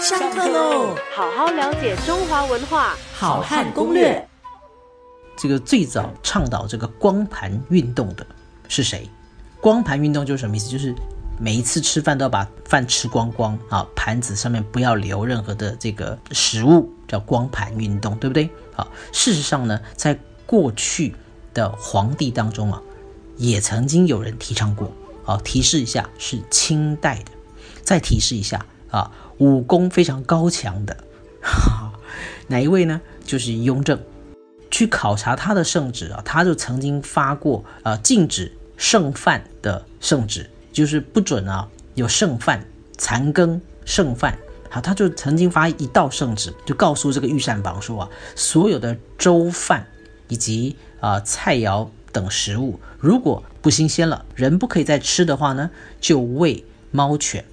上课喽！好好了解中华文化，好汉攻略。这个最早倡导这个光盘运动的是谁？光盘运动就是什么意思？就是每一次吃饭都要把饭吃光光啊，盘子上面不要留任何的这个食物，叫光盘运动，对不对？好，事实上呢，在过去的皇帝当中啊，也曾经有人提倡过。啊，提示一下，是清代的。再提示一下啊，武功非常高强的，哪一位呢？就是雍正。去考察他的圣旨啊，他就曾经发过啊禁止剩饭的圣旨，就是不准啊有剩饭、残羹剩饭。好，他就曾经发一道圣旨，就告诉这个御膳房说啊，所有的粥饭以及啊菜肴等食物，如果不新鲜了，人不可以再吃的话呢，就喂猫犬。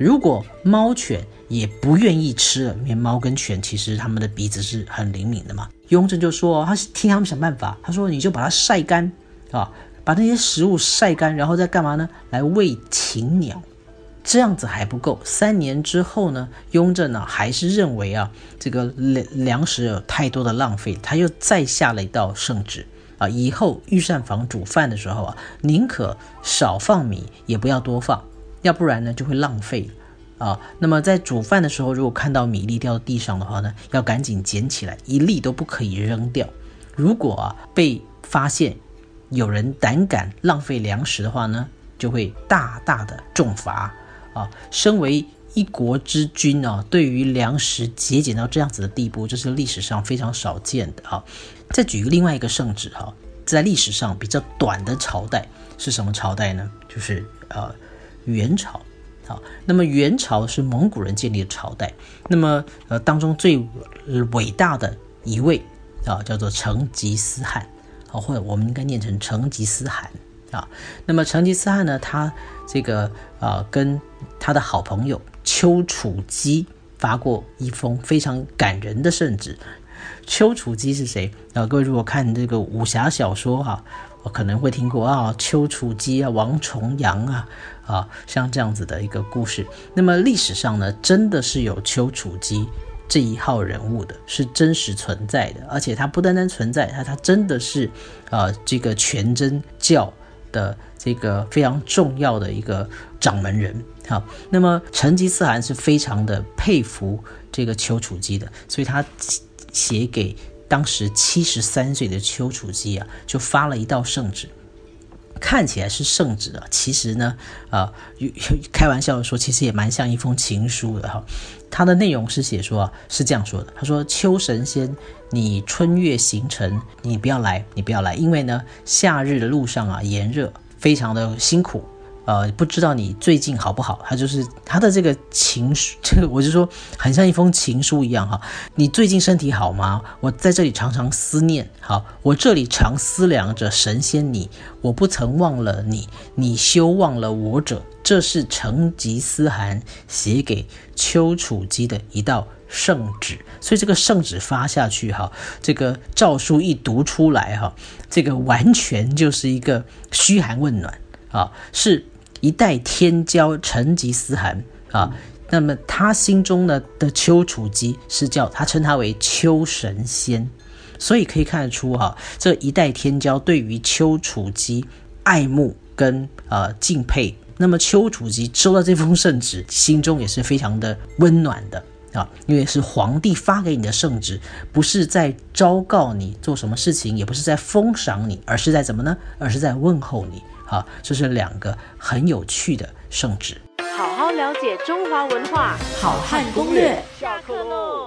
如果猫犬也不愿意吃了，因为猫跟犬其实它们的鼻子是很灵敏的嘛。雍正就说，他替他们想办法。他说，你就把它晒干啊，把那些食物晒干，然后再干嘛呢？来喂禽鸟。这样子还不够。三年之后呢，雍正呢还是认为啊，这个粮粮食有太多的浪费，他又再下了一道圣旨啊，以后御膳房煮饭的时候啊，宁可少放米，也不要多放。要不然呢，就会浪费啊。那么在煮饭的时候，如果看到米粒掉到地上的话呢，要赶紧捡起来，一粒都不可以扔掉。如果啊被发现有人胆敢浪费粮食的话呢，就会大大的重罚啊。身为一国之君啊，对于粮食节俭到这样子的地步，这是历史上非常少见的啊。再举个另外一个圣旨哈，在历史上比较短的朝代是什么朝代呢？就是呃。元朝，好，那么元朝是蒙古人建立的朝代，那么呃当中最伟大的一位啊叫做成吉思汗，啊或者我们应该念成成吉思汗。啊，那么成吉思汗呢，他这个啊跟他的好朋友丘处机发过一封非常感人的圣旨。丘处机是谁？啊，各位如果看这个武侠小说哈。我可能会听过啊，丘处机啊，王重阳啊，啊，像这样子的一个故事。那么历史上呢，真的是有丘处机这一号人物的，是真实存在的，而且他不单单存在，他他真的是啊，这个全真教的这个非常重要的一个掌门人。好，那么成吉思汗是非常的佩服这个丘处机的，所以他写给。当时七十三岁的丘处机啊，就发了一道圣旨，看起来是圣旨啊，其实呢，啊，开玩笑的说，其实也蛮像一封情书的哈。它的内容是写说啊，是这样说的，他说：“丘神仙，你春月行程，你不要来，你不要来，因为呢，夏日的路上啊，炎热，非常的辛苦。”呃，不知道你最近好不好？他就是他的这个情书，这个我就说很像一封情书一样哈。你最近身体好吗？我在这里常常思念，好，我这里常思量着神仙你，我不曾忘了你，你休忘了我者。这是成吉思汗写给丘处机的一道圣旨，所以这个圣旨发下去哈，这个诏书一读出来哈，这个完全就是一个嘘寒问暖啊，是。一代天骄成吉思汗啊，那么他心中呢的丘处机是叫他称他为丘神仙，所以可以看得出哈，这一代天骄对于丘处机爱慕跟呃敬佩。那么丘处机收到这封圣旨，心中也是非常的温暖的啊，因为是皇帝发给你的圣旨，不是在昭告你做什么事情，也不是在封赏你，而是在怎么呢？而是在问候你。好，这是两个很有趣的圣旨。好好了解中华文化，好汉攻略。下课喽。